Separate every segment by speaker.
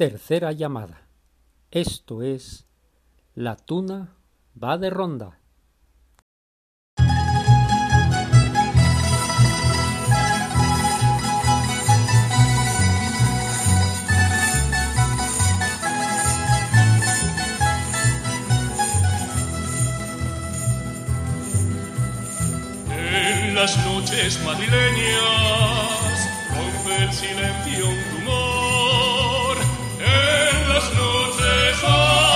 Speaker 1: Tercera llamada. Esto es La tuna va de ronda.
Speaker 2: En las noches madrileñas rompe el silencio noches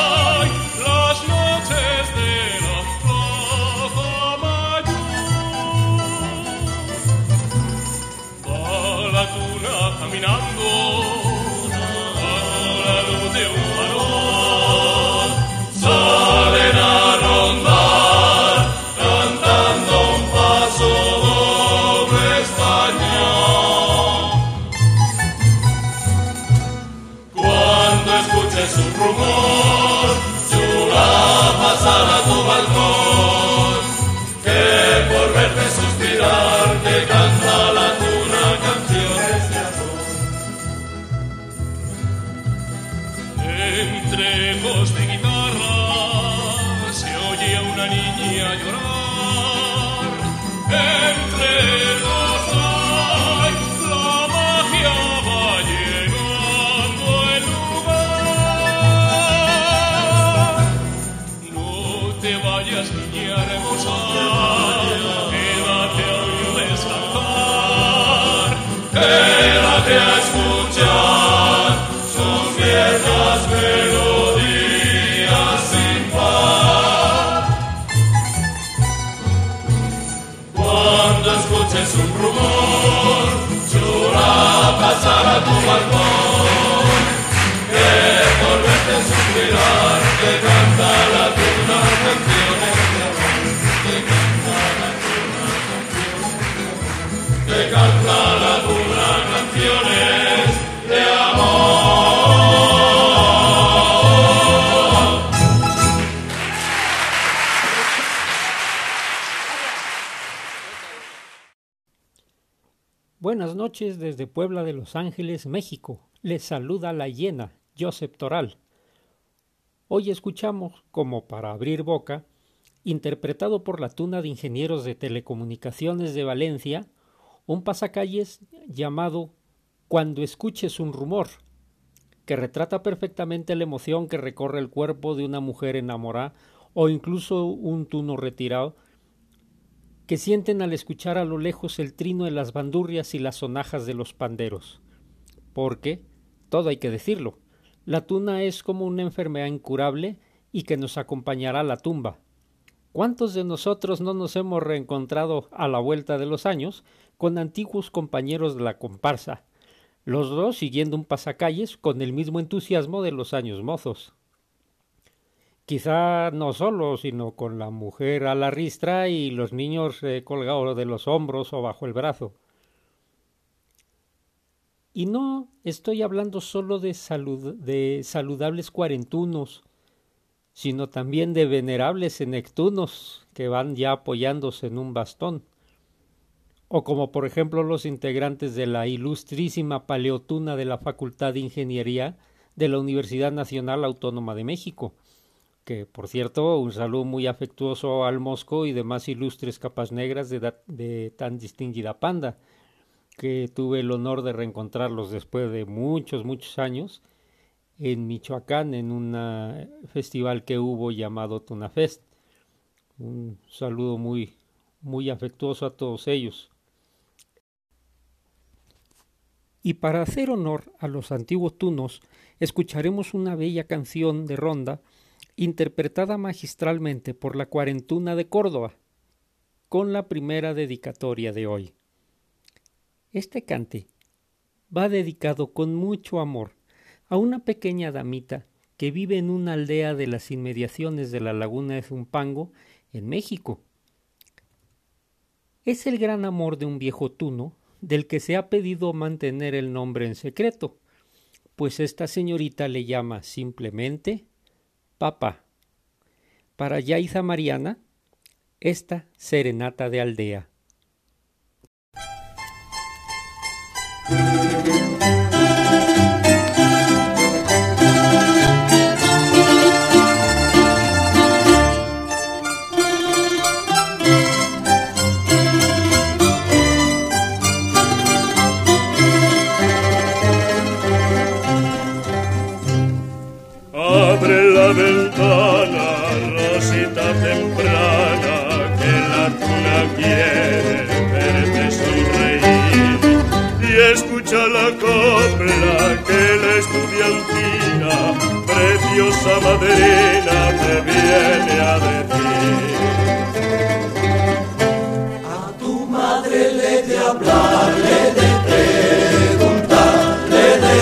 Speaker 1: Buenas noches desde Puebla de Los Ángeles, México. Les saluda la hiena, Joseph Toral. Hoy escuchamos, como para abrir boca, interpretado por la Tuna de Ingenieros de Telecomunicaciones de Valencia, un pasacalles llamado Cuando escuches un rumor, que retrata perfectamente la emoción que recorre el cuerpo de una mujer enamorada o incluso un tuno retirado que sienten al escuchar a lo lejos el trino de las bandurrias y las sonajas de los panderos. Porque, todo hay que decirlo, la tuna es como una enfermedad incurable y que nos acompañará a la tumba. ¿Cuántos de nosotros no nos hemos reencontrado a la vuelta de los años con antiguos compañeros de la comparsa, los dos siguiendo un pasacalles con el mismo entusiasmo de los años mozos? Quizá no solo, sino con la mujer a la ristra y los niños eh, colgados de los hombros o bajo el brazo. Y no estoy hablando solo de, de saludables cuarentunos, sino también de venerables senectunos que van ya apoyándose en un bastón, o como por ejemplo los integrantes de la ilustrísima paleotuna de la Facultad de Ingeniería de la Universidad Nacional Autónoma de México, que por cierto un saludo muy afectuoso al Mosco y demás ilustres capas negras de, tan distinguida panda, que tuve el honor de reencontrarlos después de muchos, muchos años en Michoacán en un festival que hubo llamado Tunafest. Un saludo muy, muy afectuoso a todos ellos. Y para hacer honor a los antiguos tunos, escucharemos una bella canción de ronda interpretada magistralmente por la Cuarentuna de Córdoba, con la primera dedicatoria de hoy. Este cante va dedicado con mucho amor a una pequeña damita que vive en una aldea de las inmediaciones de la laguna de Zumpango, en México. Es el gran amor de un viejo tuno del que se ha pedido mantener el nombre en secreto, pues esta señorita le llama simplemente papá. Para Yaiza Mariana, esta serenata de aldea.
Speaker 2: Preciosa madrina, te viene a decir.
Speaker 3: A tu madre le de hablarle de preguntarle de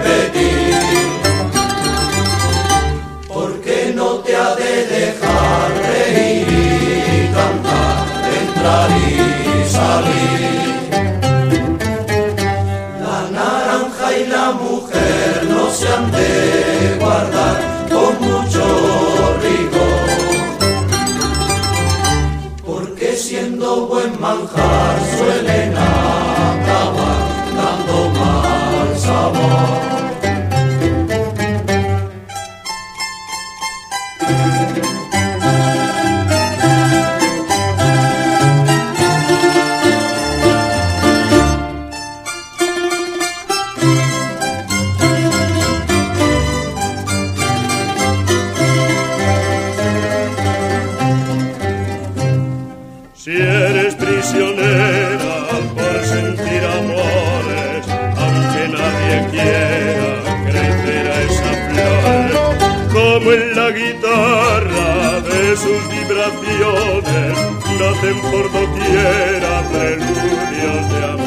Speaker 3: repetir. Porque no te ha de dejar reír y cantar, entrar y salir. La naranja y la mujer se han de guardar con mucho rigor. Porque siendo buen manjar suelen
Speaker 2: sus vibraciones, nacen por doquiera preludios de amor.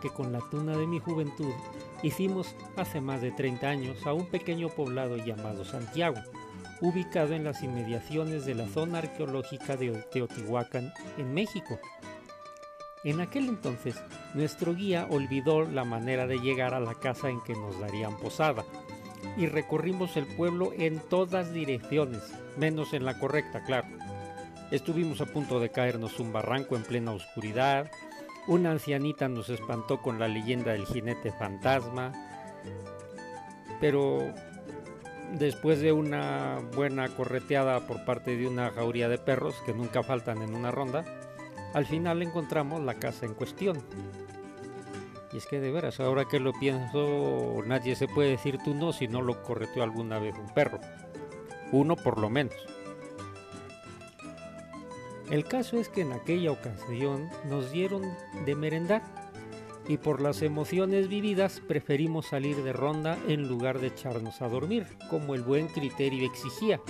Speaker 1: Que con la tuna de mi juventud hicimos hace más de 30 años a un pequeño poblado llamado Santiago, ubicado en las inmediaciones de la zona arqueológica de Teotihuacán, en México. En aquel entonces, nuestro guía olvidó la manera de llegar a la casa en que nos darían posada, y recorrimos el pueblo en todas direcciones, menos en la correcta, claro. Estuvimos a punto de caernos un barranco en plena oscuridad, una ancianita nos espantó con la leyenda del jinete fantasma, pero después de una buena correteada por parte de una jauría de perros que nunca faltan en una ronda, al final encontramos la casa en cuestión. Y es que de veras, ahora que lo pienso, nadie se puede decir tú no si no lo correteó alguna vez un perro. Uno por lo menos. El caso es que en aquella ocasión nos dieron de merendar y por las emociones vividas preferimos salir de ronda en lugar de echarnos a dormir, como el buen criterio exigía,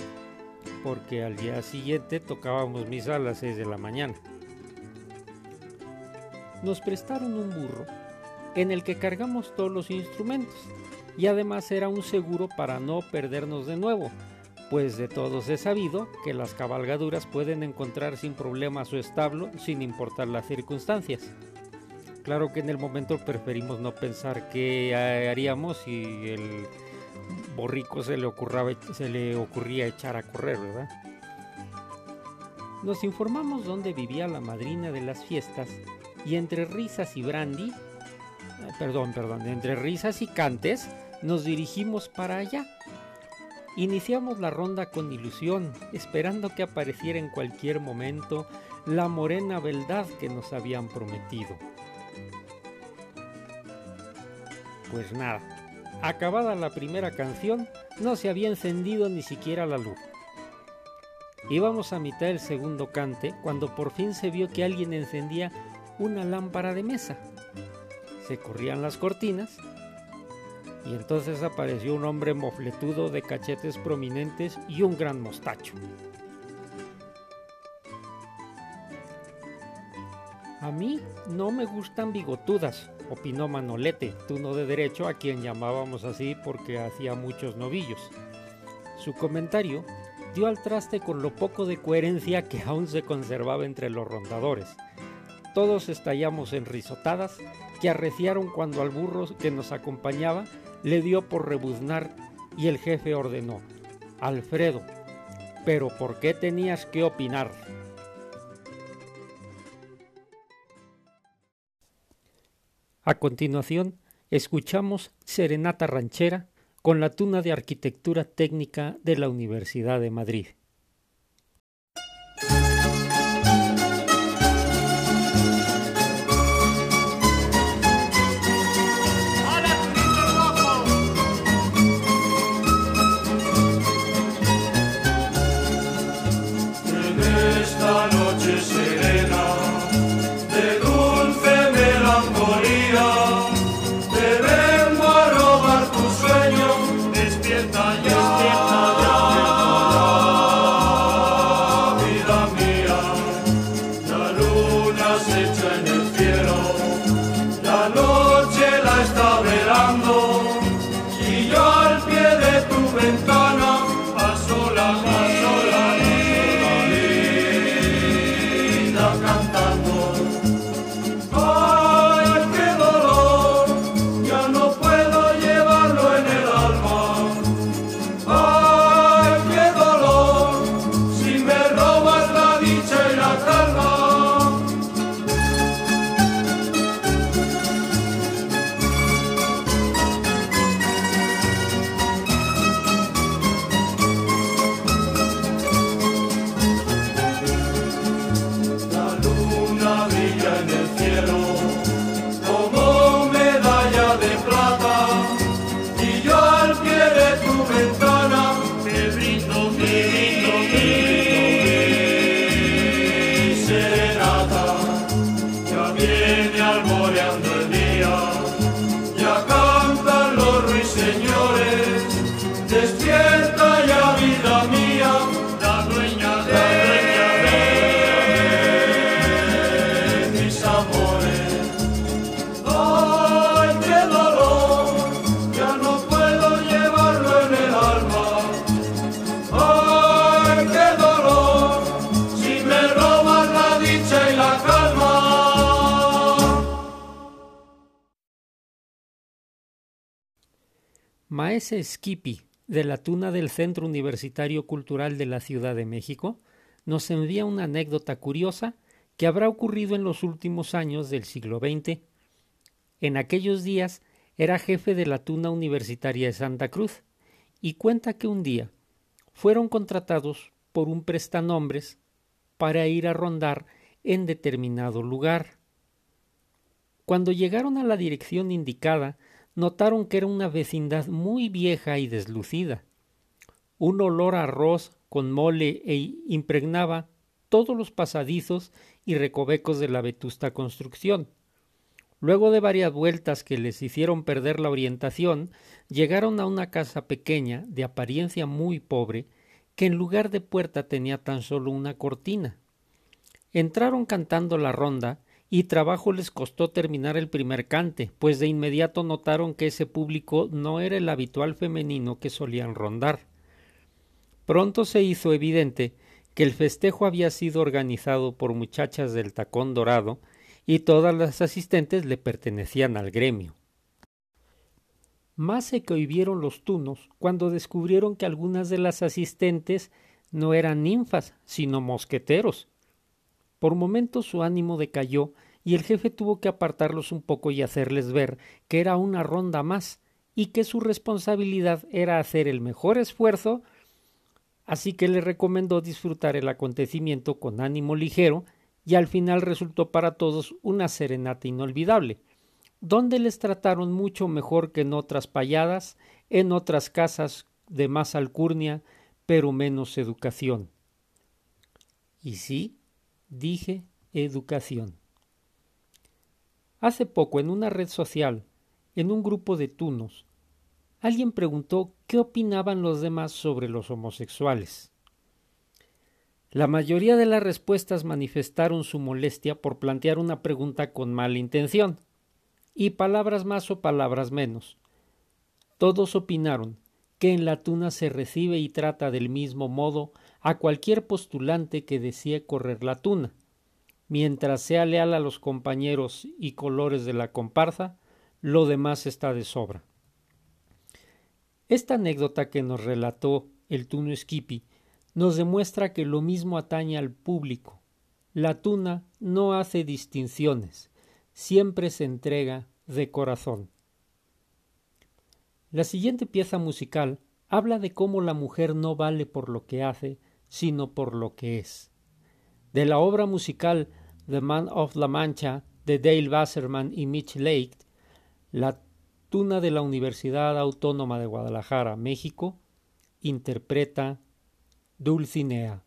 Speaker 1: porque al día siguiente tocábamos misa a las 6 de la mañana. Nos prestaron un burro en el que cargamos todos los instrumentos y además era un seguro para no perdernos de nuevo, pues de todos es sabido que las cabalgaduras pueden encontrar sin problema su establo sin importar las circunstancias. Claro que en el momento preferimos no pensar qué haríamos si el borrico se le, ocurraba, se le ocurría echar a correr, ¿verdad? Nos informamos dónde vivía la madrina de las fiestas y entre risas y brandy, eh, perdón, perdón, entre risas y cantes, nos dirigimos para allá. Iniciamos la ronda con ilusión, esperando que apareciera en cualquier momento la morena beldad que nos habían prometido. Pues nada, acabada la primera canción, no se había encendido ni siquiera la luz. Íbamos a mitad del segundo cante cuando por fin se vio que alguien encendía una lámpara de mesa. Se corrían las cortinas y entonces apareció un hombre mofletudo de cachetes prominentes y un gran mostacho. A mí no me gustan bigotudas, opinó Manolete, tuno de derecho a quien llamábamos así porque hacía muchos novillos. Su comentario dio al traste con lo poco de coherencia que aún se conservaba entre los rondadores. Todos estallamos en risotadas que arreciaron cuando al burro que nos acompañaba le dio por rebuznar y el jefe ordenó, Alfredo, pero ¿por qué tenías que opinar? A continuación, escuchamos Serenata Ranchera con la tuna de arquitectura técnica de la Universidad de Madrid. Maese Skippy, de la Tuna del Centro Universitario Cultural de la Ciudad de México, nos envía una anécdota curiosa que habrá ocurrido en los últimos años del siglo XX. En aquellos días era jefe de la Tuna Universitaria de Santa Cruz y cuenta que un día fueron contratados por un prestanombres para ir a rondar en determinado lugar. Cuando llegaron a la dirección indicada, notaron que era una vecindad muy vieja y deslucida. Un olor a arroz con mole e impregnaba todos los pasadizos y recovecos de la vetusta construcción. Luego de varias vueltas que les hicieron perder la orientación, llegaron a una casa pequeña, de apariencia muy pobre, que en lugar de puerta tenía tan solo una cortina. Entraron cantando la ronda y trabajo les costó terminar el primer cante, pues de inmediato notaron que ese público no era el habitual femenino que solían rondar. Pronto se hizo evidente que el festejo había sido organizado por muchachas del tacón dorado y todas las asistentes le pertenecían al gremio. Más se cohibieron los tunos cuando descubrieron que algunas de las asistentes no eran ninfas, sino mosqueteros, por momentos su ánimo decayó y el jefe tuvo que apartarlos un poco y hacerles ver que era una ronda más y que su responsabilidad era hacer el mejor esfuerzo, así que le recomendó disfrutar el acontecimiento con ánimo ligero y al final resultó para todos una serenata inolvidable, donde les trataron mucho mejor que en otras payadas, en otras casas de más alcurnia, pero menos educación. Y sí, dije educación. Hace poco en una red social, en un grupo de tunos, alguien preguntó qué opinaban los demás sobre los homosexuales. La mayoría de las respuestas manifestaron su molestia por plantear una pregunta con mala intención, y palabras más o palabras menos. Todos opinaron que en la tuna se recibe y trata del mismo modo a cualquier postulante que desee correr la tuna. Mientras sea leal a los compañeros y colores de la comparsa, lo demás está de sobra. Esta anécdota que nos relató el tuno Skippy nos demuestra que lo mismo atañe al público. La tuna no hace distinciones, siempre se entrega de corazón. La siguiente pieza musical habla de cómo la mujer no vale por lo que hace, sino por lo que es. De la obra musical The Man of La Mancha de Dale Wasserman y Mitch Lake, la tuna de la Universidad Autónoma de Guadalajara, México, interpreta Dulcinea.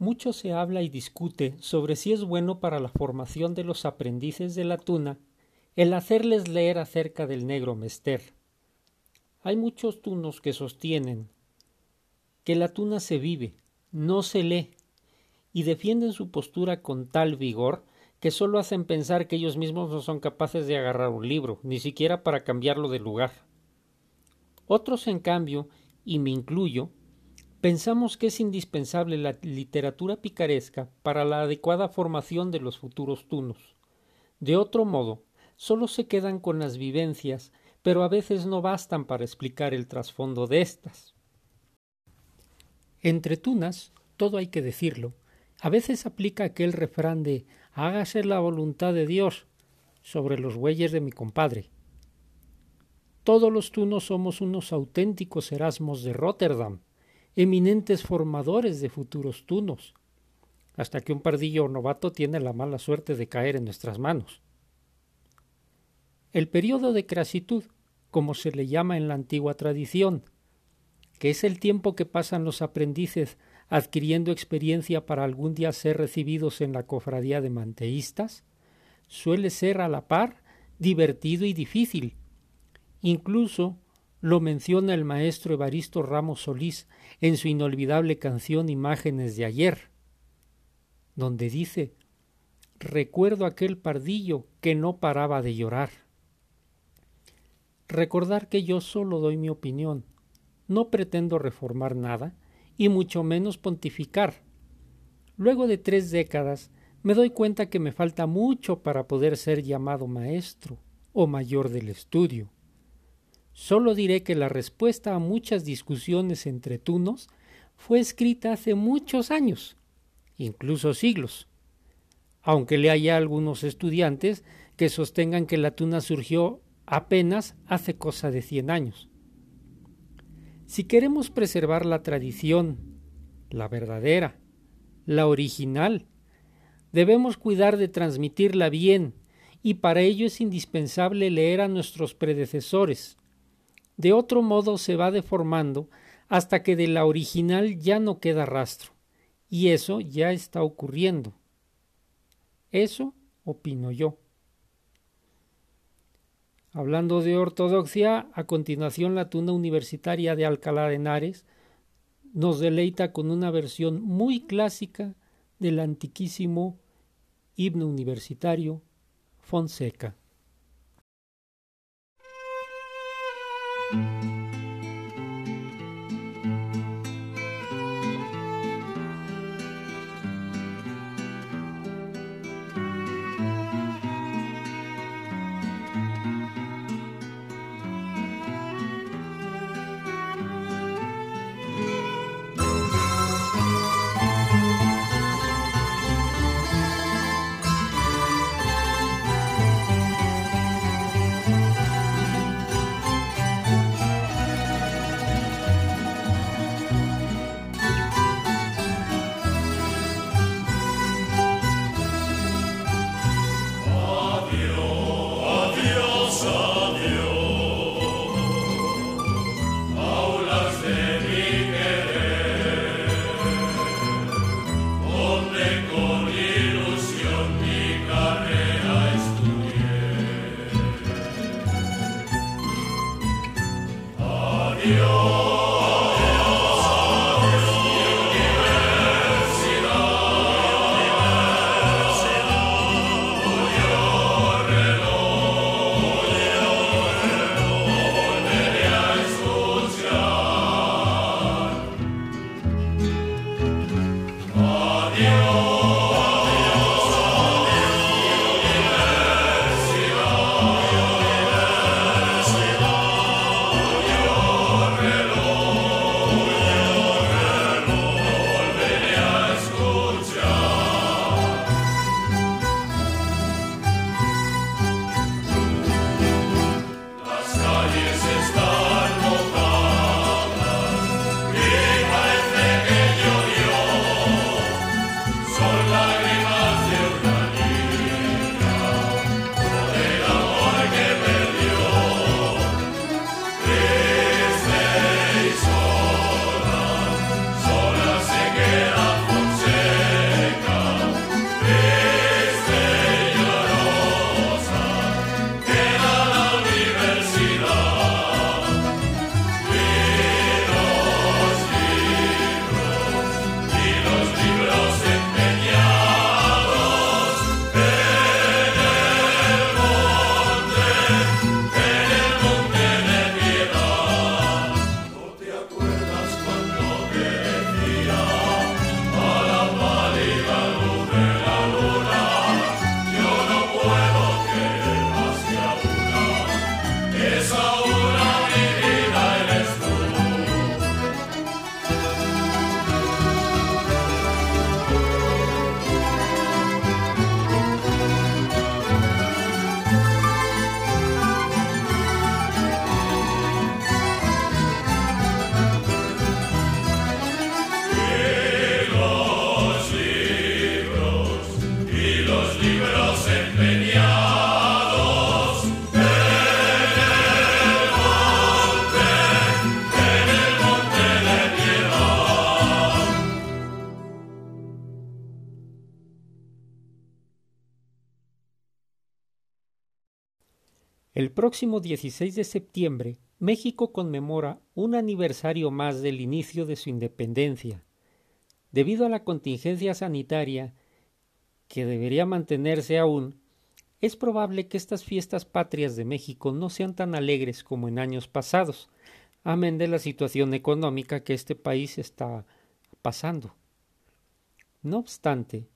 Speaker 1: Mucho se habla y discute sobre si es bueno para la formación de los aprendices de la tuna el hacerles leer acerca del negro mester. Hay muchos tunos que sostienen que la tuna se vive, no se lee, y defienden su postura con tal vigor que solo hacen pensar que ellos mismos no son capaces de agarrar un libro, ni siquiera para cambiarlo de lugar. Otros, en cambio, y me incluyo, Pensamos que es indispensable la literatura picaresca para la adecuada formación de los futuros tunos. De otro modo, solo se quedan con las vivencias, pero a veces no bastan para explicar el trasfondo de éstas. Entre tunas, todo hay que decirlo, a veces aplica aquel refrán de hágase la voluntad de Dios sobre los bueyes de mi compadre. Todos los tunos somos unos auténticos Erasmos de Rotterdam, eminentes formadores de futuros tunos, hasta que un pardillo novato tiene la mala suerte de caer en nuestras manos. El periodo de crasitud, como se le llama en la antigua tradición, que es el tiempo que pasan los aprendices adquiriendo experiencia para algún día ser recibidos en la cofradía de manteístas, suele ser a la par divertido y difícil. Incluso lo menciona el maestro Evaristo Ramos Solís en su inolvidable canción Imágenes de ayer, donde dice Recuerdo aquel pardillo que no paraba de llorar. Recordar que yo solo doy mi opinión, no pretendo reformar nada, y mucho menos pontificar. Luego de tres décadas me doy cuenta que me falta mucho para poder ser llamado maestro o mayor del estudio. Solo diré que la respuesta a muchas discusiones entre tunos fue escrita hace muchos años, incluso siglos, aunque le haya algunos estudiantes que sostengan que la tuna surgió apenas hace cosa de cien años. Si queremos preservar la tradición, la verdadera, la original, debemos cuidar de transmitirla bien y para ello es indispensable leer a nuestros predecesores. De otro modo se va deformando hasta que de la original ya no queda rastro. Y eso ya está ocurriendo. Eso opino yo. Hablando de ortodoxia, a continuación la tuna universitaria de Alcalá de Henares nos deleita con una versión muy clásica del antiquísimo himno universitario Fonseca. Próximo 16 de septiembre, México conmemora un aniversario más del inicio de su independencia. Debido a la contingencia sanitaria, que debería mantenerse aún, es probable que estas fiestas patrias de México no sean tan alegres como en años pasados, amén de la situación económica que este país está pasando. No obstante,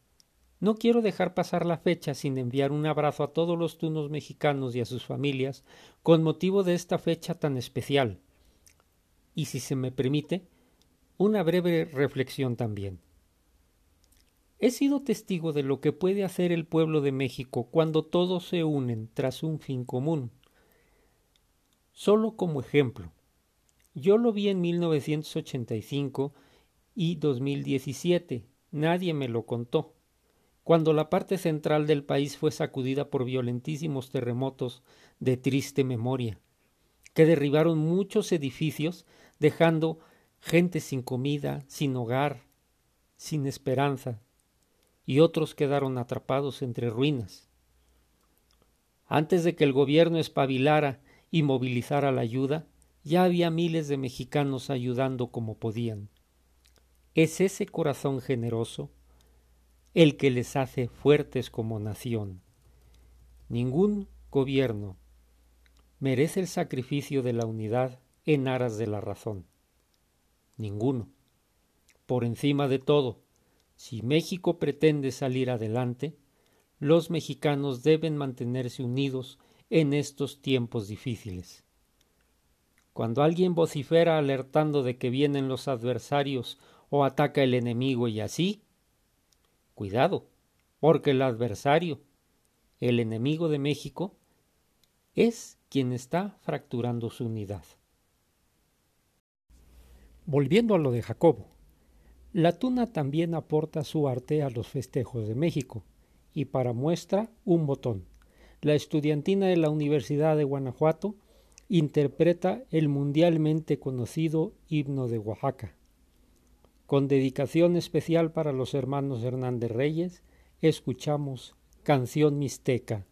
Speaker 1: no quiero dejar pasar la fecha sin enviar un abrazo a todos los tunos mexicanos y a sus familias con motivo de esta fecha tan especial. Y si se me permite, una breve reflexión también. He sido testigo de lo que puede hacer el pueblo de México cuando todos se unen tras un fin común. Solo como ejemplo, yo lo vi en 1985 y 2017, nadie me lo contó cuando la parte central del país fue sacudida por violentísimos terremotos de triste memoria, que derribaron muchos edificios, dejando gente sin comida, sin hogar, sin esperanza, y otros quedaron atrapados entre ruinas. Antes de que el gobierno espabilara y movilizara la ayuda, ya había miles de mexicanos ayudando como podían. Es ese corazón generoso el que les hace fuertes como nación. Ningún gobierno merece el sacrificio de la unidad en aras de la razón. Ninguno. Por encima de todo, si México pretende salir adelante, los mexicanos deben mantenerse unidos en estos tiempos difíciles. Cuando alguien vocifera alertando de que vienen los adversarios o ataca el enemigo y así, Cuidado, porque el adversario, el enemigo de México, es quien está fracturando su unidad. Volviendo a lo de Jacobo, la tuna también aporta su arte a los festejos de México, y para muestra un botón. La estudiantina de la Universidad de Guanajuato interpreta el mundialmente conocido himno de Oaxaca. Con dedicación especial para los hermanos Hernández Reyes, escuchamos Canción Mixteca.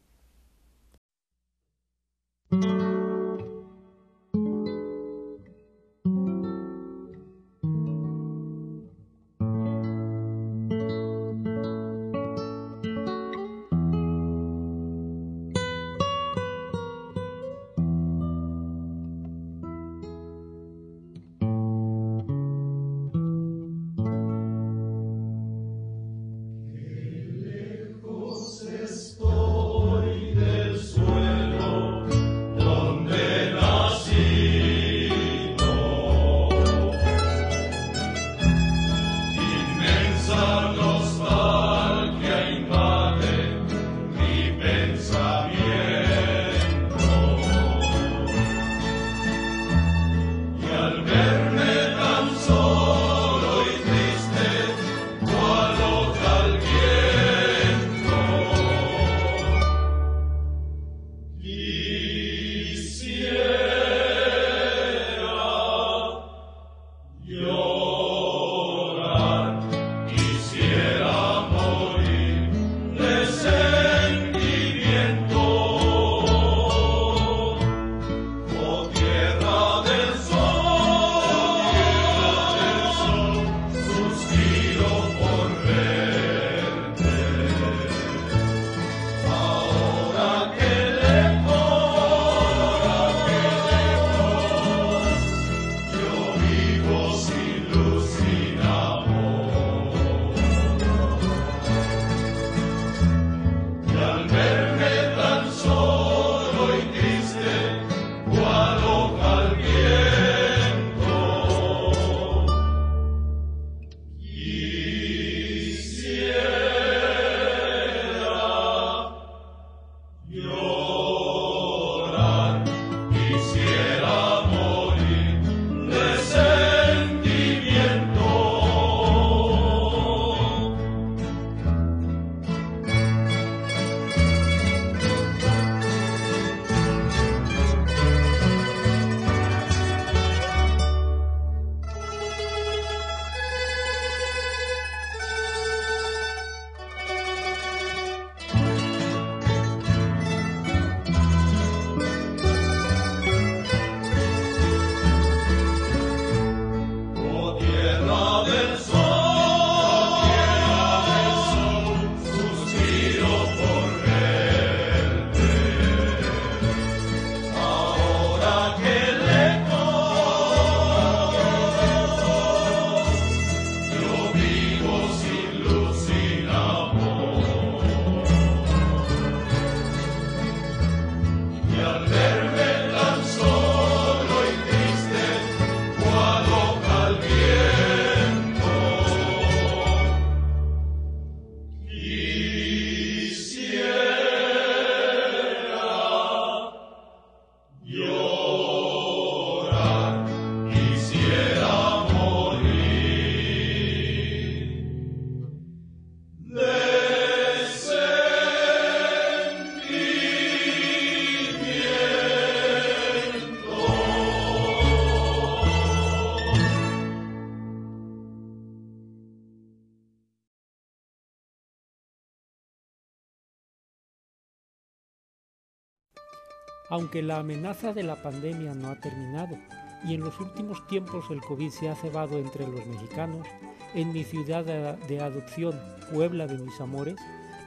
Speaker 1: Aunque la amenaza de la pandemia no ha terminado y en los últimos tiempos el COVID se ha cebado entre los mexicanos, en mi ciudad de adopción, Puebla de mis amores,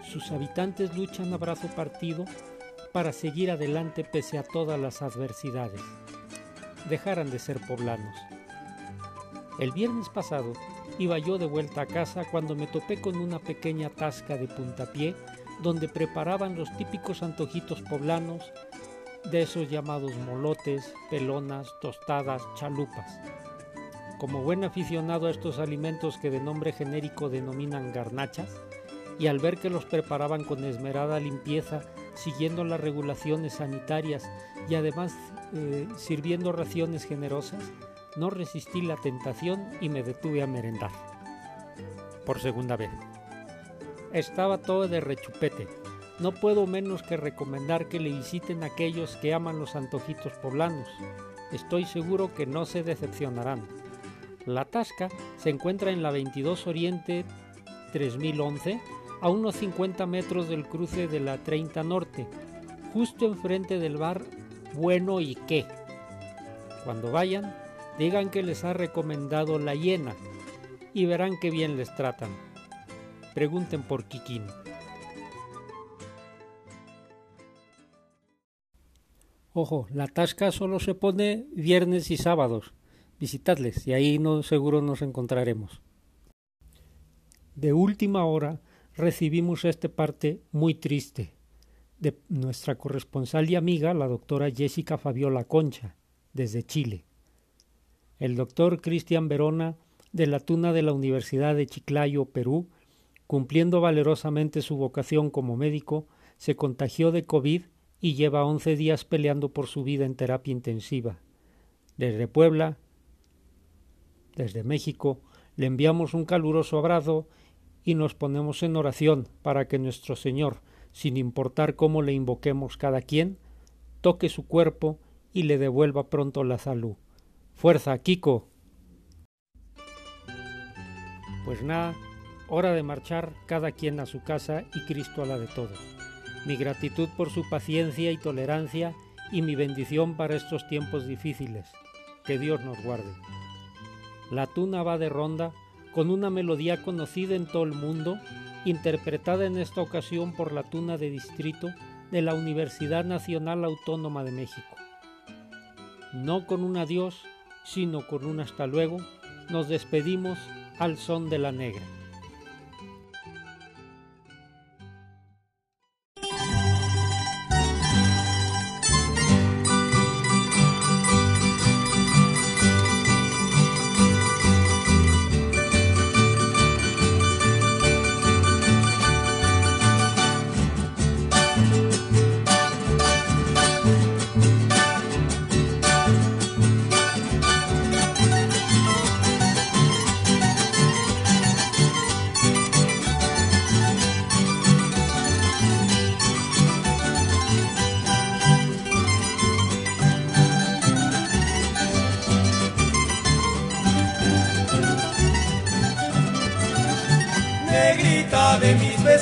Speaker 1: sus habitantes luchan a brazo partido para seguir adelante pese a todas las adversidades. Dejaran de ser poblanos. El viernes pasado iba yo de vuelta a casa cuando me topé con una pequeña tasca de puntapié donde preparaban los típicos antojitos poblanos de esos llamados molotes, pelonas, tostadas, chalupas. Como buen aficionado a estos alimentos que de nombre genérico denominan garnachas, y al ver que los preparaban con esmerada limpieza, siguiendo las regulaciones sanitarias y además eh, sirviendo raciones generosas, no resistí la tentación y me detuve a merendar. Por segunda vez. Estaba todo de rechupete. No puedo menos que recomendar que le visiten aquellos que aman los antojitos poblanos. Estoy seguro que no se decepcionarán. La Tasca se encuentra en la 22 Oriente 3011, a unos 50 metros del cruce de la 30 Norte, justo enfrente del bar Bueno y qué. Cuando vayan, digan que les ha recomendado la hiena y verán qué bien les tratan. Pregunten por Kikín. Ojo, la tasca solo se pone viernes y sábados. Visitadles y ahí seguro nos encontraremos. De última hora recibimos este parte muy triste de nuestra corresponsal y amiga, la doctora Jessica Fabiola Concha, desde Chile. El doctor Cristian Verona, de la Tuna de la Universidad de Chiclayo, Perú, cumpliendo valerosamente su vocación como médico, se contagió de COVID y lleva 11 días peleando por su vida en terapia intensiva. Desde Puebla, desde México, le enviamos un caluroso abrazo y nos ponemos en oración para que nuestro Señor, sin importar cómo le invoquemos cada quien, toque su cuerpo y le devuelva pronto la salud. Fuerza, Kiko. Pues nada, hora de marchar cada quien a su casa y Cristo a la de todos mi gratitud por su paciencia y tolerancia y mi bendición para estos tiempos difíciles. Que Dios nos guarde. La tuna va de ronda con una melodía conocida en todo el mundo, interpretada en esta ocasión por la tuna de distrito de la Universidad Nacional Autónoma de México. No con un adiós, sino con un hasta luego, nos despedimos al son de la negra.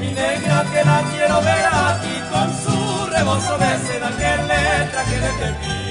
Speaker 3: mi negra que la quiero ver aquí con su rebozo de seda que le traje de mí.